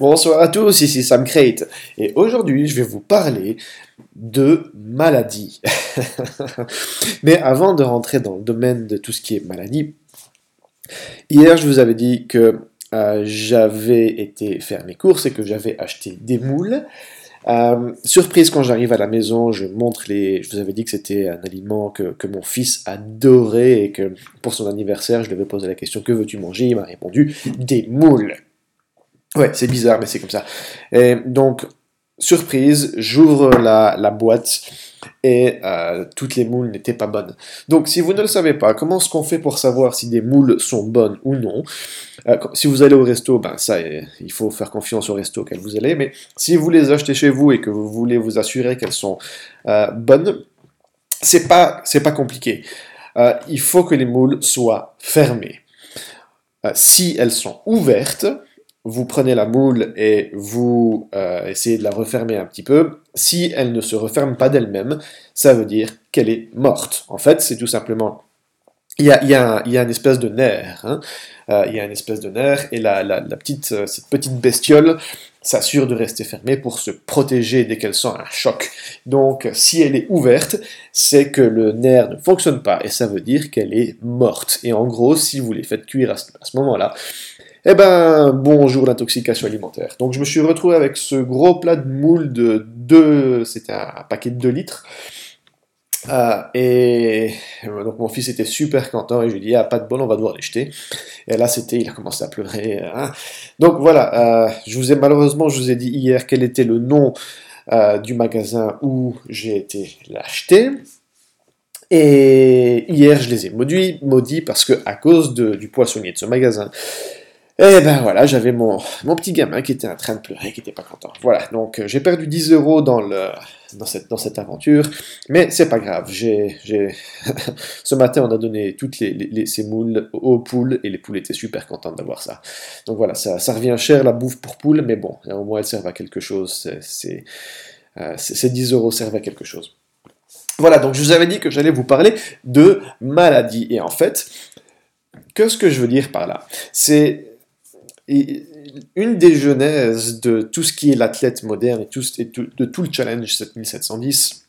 Bonsoir à tous, ici Sam Crate, et aujourd'hui je vais vous parler de maladie. Mais avant de rentrer dans le domaine de tout ce qui est maladie, hier je vous avais dit que euh, j'avais été faire mes courses et que j'avais acheté des moules. Euh, surprise quand j'arrive à la maison, je montre les. Je vous avais dit que c'était un aliment que, que, mon fils adorait et que pour son anniversaire, je lui avais posé la question que veux-tu manger? Il m'a répondu des moules. Ouais, c'est bizarre, mais c'est comme ça. Et donc, surprise, j'ouvre la, la, boîte et euh, toutes les moules n'étaient pas bonnes. Donc, si vous ne le savez pas, comment est-ce qu'on fait pour savoir si des moules sont bonnes ou non? Euh, Si vous allez au resto, ben ça, il faut faire confiance au resto auquel vous allez. Mais si vous les achetez chez vous et que vous voulez vous assurer qu'elles sont euh, bonnes, c'est pas c'est pas compliqué. Euh, il faut que les moules soient fermées. Euh, si elles sont ouvertes, vous prenez la moule et vous euh, essayez de la refermer un petit peu. Si elle ne se referme pas d'elle-même, ça veut dire qu'elle est morte. En fait, c'est tout simplement... Il y a, a une espèce de nerf. Hein. Euh, il y a une espèce de nerf et la, la, petite, euh, cette petite bestiole s'assure de rester fermée pour se protéger dès qu'elle sent un choc. Donc, si elle est ouverte, c'est que le nerf ne fonctionne pas et ça veut dire qu'elle est morte. Et en gros, si vous les faites cuire à ce moment-là, eh ben, bonjour l'intoxication alimentaire. Donc je me suis retrouvé avec ce gros plat de moules de 2, c'était un paquet de 2 litres. Euh, et donc mon fils était super content et je lui ai dit ah pas de bol on va devoir les jeter et là c'était il a commencé à pleurer hein. donc voilà euh, je vous ai malheureusement je vous ai dit hier quel était le nom euh, du magasin où j'ai été l'acheter et hier je les ai maudits, parce que à cause du poissonnier de ce magasin et ben voilà, j'avais mon, mon petit gamin qui était en train de pleurer, qui n'était pas content. Voilà, donc euh, j'ai perdu 10 euros dans, le, dans, cette, dans cette aventure, mais c'est pas grave. J'ai, Ce matin, on a donné toutes les, les, ces moules aux poules, et les poules étaient super contentes d'avoir ça. Donc voilà, ça, ça revient cher la bouffe pour poules, mais bon, au moins elles servent à quelque chose. Euh, ces 10 euros servent à quelque chose. Voilà, donc je vous avais dit que j'allais vous parler de maladie. Et en fait, qu'est-ce que je veux dire par là C'est une des genèses de tout ce qui est l'athlète moderne et tout, de tout le challenge 7710,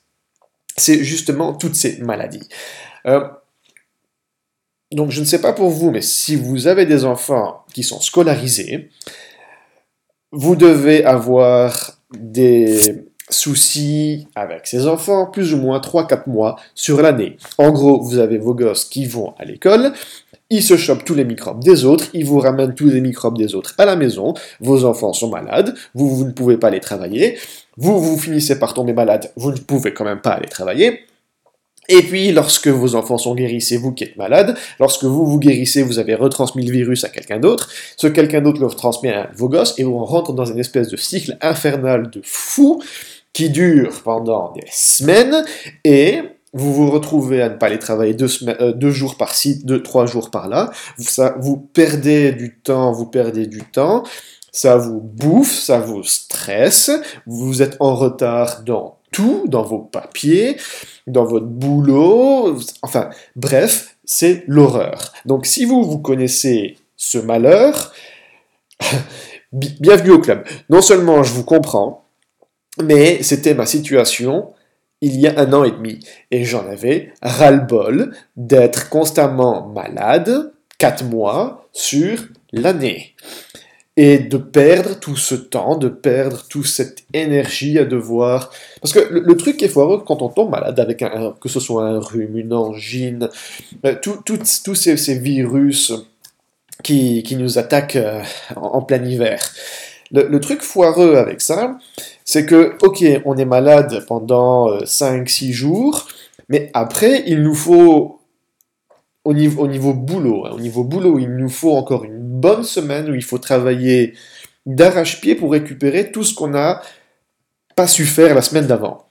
c'est justement toutes ces maladies. Euh, donc je ne sais pas pour vous, mais si vous avez des enfants qui sont scolarisés, vous devez avoir des soucis avec ces enfants plus ou moins 3-4 mois sur l'année. En gros, vous avez vos gosses qui vont à l'école, ils se chopent tous les microbes des autres, ils vous ramènent tous les microbes des autres à la maison, vos enfants sont malades, vous, ne pouvez pas aller travailler, vous, vous finissez par tomber malade, vous ne pouvez quand même pas aller travailler, et puis, lorsque vos enfants sont guéris, c'est vous qui êtes malade. Lorsque vous vous guérissez, vous avez retransmis le virus à quelqu'un d'autre. Ce quelqu'un d'autre le retransmet à vos gosses et on rentre dans une espèce de cycle infernal de fou qui dure pendant des semaines et vous vous retrouvez à ne pas aller travailler deux, euh, jours par-ci, deux, trois jours par-là, ça, vous perdez du temps, vous perdez du temps, ça vous bouffe, ça vous stresse, vous êtes en retard dans tout, dans vos papiers, dans votre boulot, enfin, bref, c'est l'horreur. Donc si vous, vous connaissez ce malheur, bienvenue au club. Non seulement je vous comprends, mais c'était ma situation, il y a un an et demi, et j'en avais ras-le-bol d'être constamment malade, quatre mois sur l'année, et de perdre tout ce temps, de perdre toute cette énergie à devoir... Parce que le, truc qui est foireux quand on tombe malade avec un, que ce soit un rhume, une angine, euh, tous ces, virus qui, qui nous attaquent euh, en plein hiver, le, truc foireux avec ça, c'est que, ok, on est malade pendant 5-6 euh, jours, mais après, il nous faut, au niveau, au niveau boulot, hein, au niveau boulot, il nous faut encore une bonne semaine où il faut travailler d'arrache-pied pour récupérer tout ce qu'on n'a pas su faire la semaine d'avant.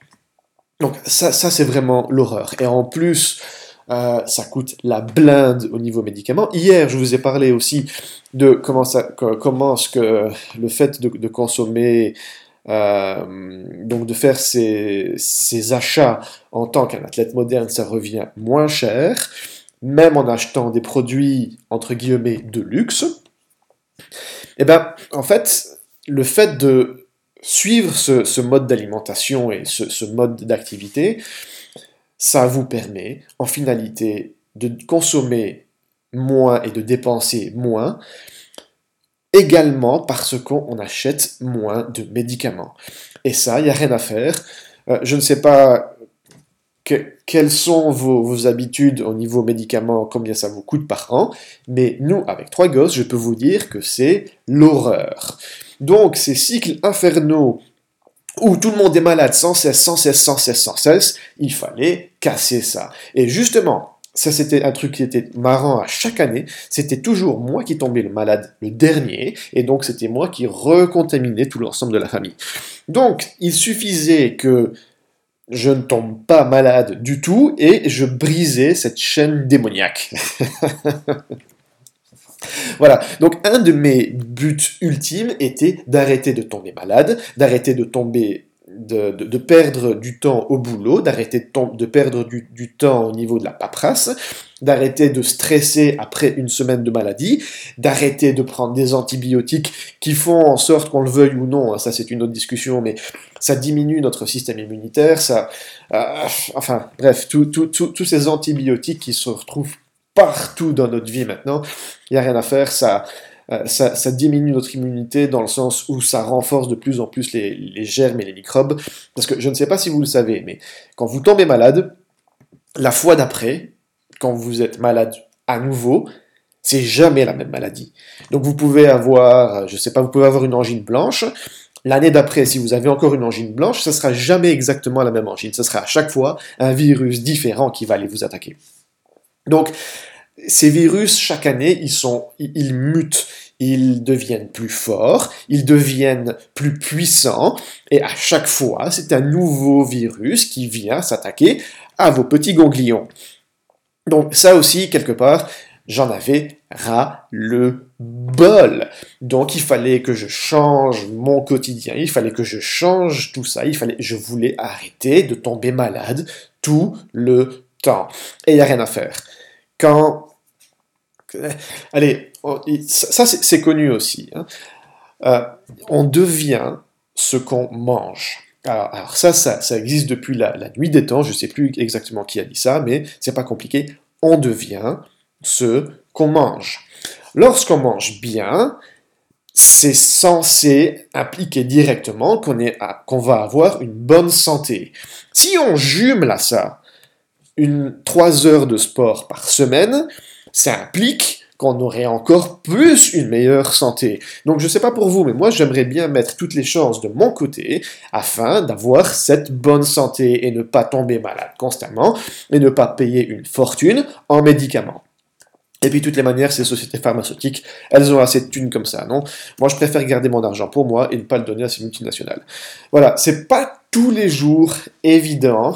Donc ça, ça c'est vraiment l'horreur. Et en plus, euh, ça coûte la blinde au niveau médicaments. Hier, je vous ai parlé aussi de comment, ça, comment ce que le fait de, consommer, euh, donc de faire ses, ses, achats en tant qu'un athlète moderne, ça revient moins cher, même en achetant des produits entre guillemets de luxe. Et eh ben, en fait, le fait de suivre ce, mode d'alimentation et ce, mode d'activité, ça vous permet en finalité de consommer moins et de dépenser moins, également parce qu'on achète moins de médicaments. Et ça, il n'y a rien à faire. Euh, je ne sais pas quelles sont vos, habitudes au niveau médicaments, combien ça vous coûte par an, mais nous, avec trois gosses, je peux vous dire que c'est l'horreur. Donc, ces cycles infernaux où tout le monde est malade sans cesse, sans cesse, sans cesse, sans cesse, il fallait casser ça. Et justement, ça c'était un truc qui était marrant à chaque année, c'était toujours moi qui tombais le malade le dernier, et donc c'était moi qui recontaminais tout l'ensemble de la famille. Donc, il suffisait que je ne tombe pas malade du tout et je brisais cette chaîne démoniaque. voilà, donc un de mes buts ultimes était d'arrêter de tomber malade, d'arrêter de tomber de, perdre du temps au boulot, d'arrêter de, perdre du, temps au niveau de la paperasse, d'arrêter de stresser après une semaine de maladie, d'arrêter de prendre des antibiotiques qui font en sorte qu'on le veuille ou non, hein, ça c'est une autre discussion, mais ça diminue notre système immunitaire, ça, euh, enfin bref, tous ces antibiotiques qui se retrouvent partout dans notre vie maintenant, il n'y a rien à faire, ça, euh, ça, diminue notre immunité dans le sens où ça renforce de plus en plus les, germes et les microbes. Parce que je ne sais pas si vous le savez, mais quand vous tombez malade, la fois d'après, quand vous êtes malade à nouveau, c'est jamais la même maladie. Donc vous pouvez avoir, je sais pas, vous pouvez avoir une angine blanche. L'année d'après, si vous avez encore une angine blanche, ce sera jamais exactement la même angine. Ce sera à chaque fois un virus différent qui va aller vous attaquer. Donc, ces virus, chaque année, ils, sont, ils mutent, ils deviennent plus forts, ils deviennent plus puissants, et à chaque fois, c'est un nouveau virus qui vient s'attaquer à vos petits ganglions. Donc ça aussi, quelque part, j'en avais ras le bol. Donc il fallait que je change mon quotidien, il fallait que je change tout ça, il fallait, je voulais arrêter de tomber malade tout le temps. Et il n'y a rien à faire. Quand Allez, ça c'est connu aussi. Hein. Euh, on devient ce qu'on mange. Alors, ça, ça, existe depuis la, nuit des temps, je ne sais plus exactement qui a dit ça, mais c'est pas compliqué. On devient ce qu'on mange. Lorsqu'on mange bien, c'est censé impliquer directement qu'on va avoir une bonne santé. Si on jumelle à ça une 3 heures de sport par semaine, ça implique qu'on aurait encore plus une meilleure santé. Donc je sais pas pour vous, mais moi j'aimerais bien mettre toutes les chances de mon côté afin d'avoir cette bonne santé et ne pas tomber malade constamment et ne pas payer une fortune en médicaments. Et puis, toutes les manières, ces sociétés pharmaceutiques, elles ont assez de thunes comme ça, non? Moi, je préfère garder mon argent pour moi et ne pas le donner à ces multinationales. Voilà, c'est pas tous les jours évident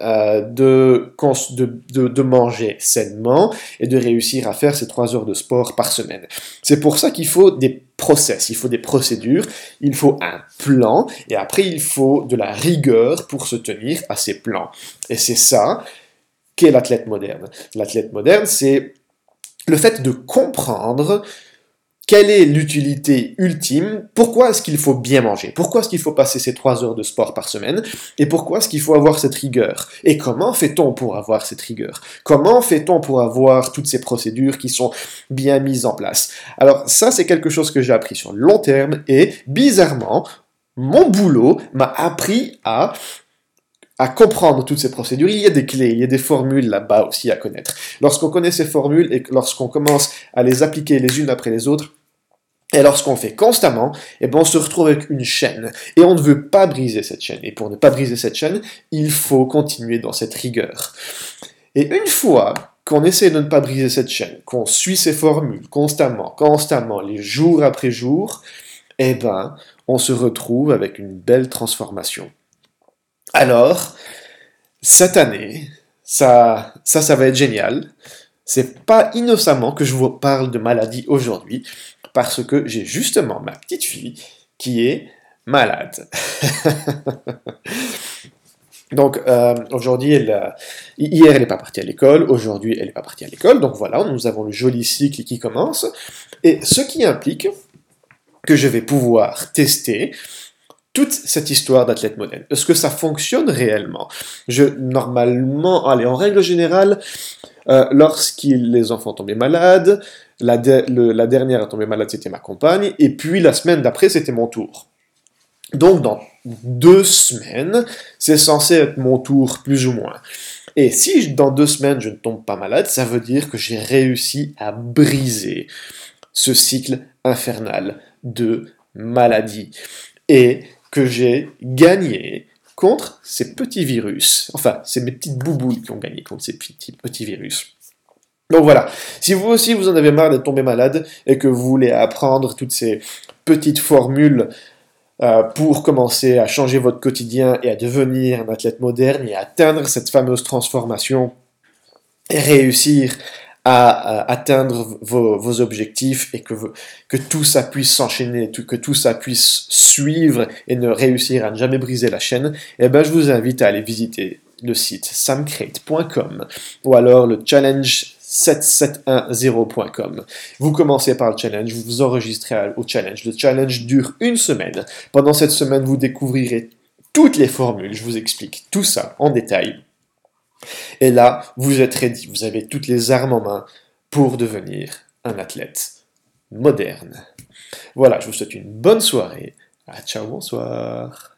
euh, de, de, de, manger sainement et de réussir à faire ces trois heures de sport par semaine. C'est pour ça qu'il faut des process, il faut des procédures, il faut un plan et après il faut de la rigueur pour se tenir à ces plans. Et c'est ça qu'est l'athlète moderne. L'athlète moderne, c'est le fait de comprendre quelle est l'utilité ultime? Pourquoi est-ce qu'il faut bien manger? Pourquoi est-ce qu'il faut passer ces trois heures de sport par semaine? Et pourquoi est-ce qu'il faut avoir cette rigueur? Et comment fait-on pour avoir cette rigueur? Comment fait-on pour avoir toutes ces procédures qui sont bien mises en place? Alors ça, c'est quelque chose que j'ai appris sur le long terme et bizarrement, mon boulot m'a appris à à comprendre toutes ces procédures, il y a des clés, il y a des formules là-bas aussi à connaître. Lorsqu'on connaît ces formules et lorsqu'on commence à les appliquer les unes après les autres, et lorsqu'on fait constamment, eh ben on se retrouve avec une chaîne. Et on ne veut pas briser cette chaîne. Et pour ne pas briser cette chaîne, il faut continuer dans cette rigueur. Et une fois qu'on essaie de ne pas briser cette chaîne, qu'on suit ces formules constamment, constamment, les jours après jour, eh ben, on se retrouve avec une belle transformation. Alors, cette année, ça, ça, ça va être génial. C'est pas innocemment que je vous parle de maladie aujourd'hui, parce que j'ai justement ma petite fille qui est malade. Donc euh, aujourd'hui, elle, hier elle n'est pas partie à l'école, aujourd'hui elle n'est pas partie à l'école, donc voilà, nous avons le joli cycle qui commence, et ce qui implique que je vais pouvoir tester toute cette histoire d'athlète modèle. Est-ce que ça fonctionne réellement? Je normalement, allez, en règle générale, euh, les enfants tombaient malades, la, la dernière à tomber malade c'était ma compagne, et puis la semaine d'après c'était mon tour. Donc dans deux semaines, c'est censé être mon tour plus ou moins. Et si dans deux semaines je ne tombe pas malade, ça veut dire que j'ai réussi à briser ce cycle infernal de maladie. Et que j'ai gagné contre ces petits virus. Enfin, c'est mes petites bouboules qui ont gagné contre ces petits, petits virus. Donc voilà, si vous aussi vous en avez marre d'être tombé malade et que vous voulez apprendre toutes ces petites formules euh, pour commencer à changer votre quotidien et à devenir un athlète moderne et atteindre cette fameuse transformation et réussir à, atteindre vos, objectifs et que, que tout ça puisse s'enchaîner, que tout ça puisse suivre et ne réussir à ne jamais briser la chaîne, eh ben, je vous invite à aller visiter le site samcrate.com ou alors le challenge 7710.com. Vous commencez par le challenge, vous vous enregistrez au challenge. Le challenge dure une semaine. Pendant cette semaine, vous découvrirez toutes les formules, je vous explique tout ça en détail. Et là, vous êtes ready, vous avez toutes les armes en main pour devenir un athlète moderne. Voilà, je vous souhaite une bonne soirée. Ah, ciao, bonsoir.